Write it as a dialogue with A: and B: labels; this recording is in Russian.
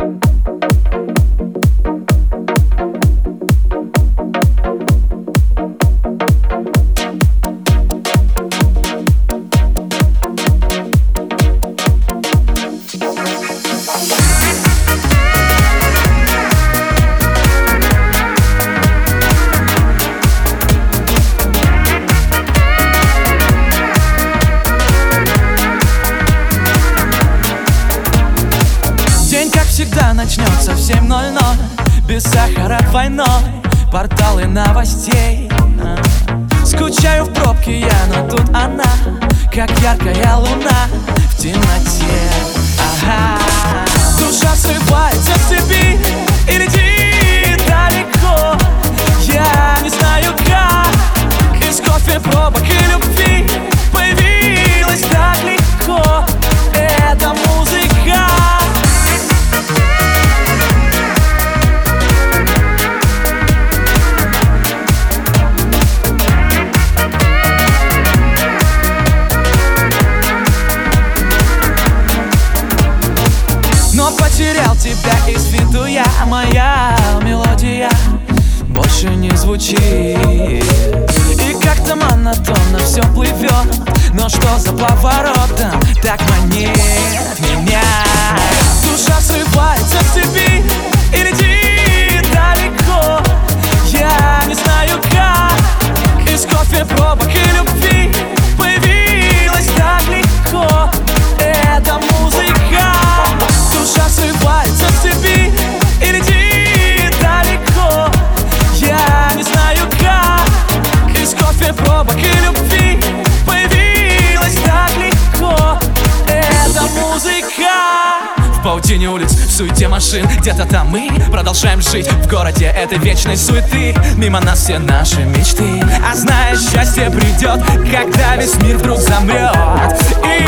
A: Bye. Начнется в 7.00 Без сахара двойной. Порталы новостей. Скучаю в пробке я, но тут она Как яркая луна в темноте. Ага потерял тебя из виду я Моя мелодия больше не звучит. И как-то монотонно все плывет Но что за поворотом? Так манит меня
B: паутине улиц, в суете машин. Где-то там мы продолжаем жить. В городе этой вечной суеты. Мимо нас все наши мечты.
A: А знаешь, счастье придет Когда весь мир вдруг замрет. И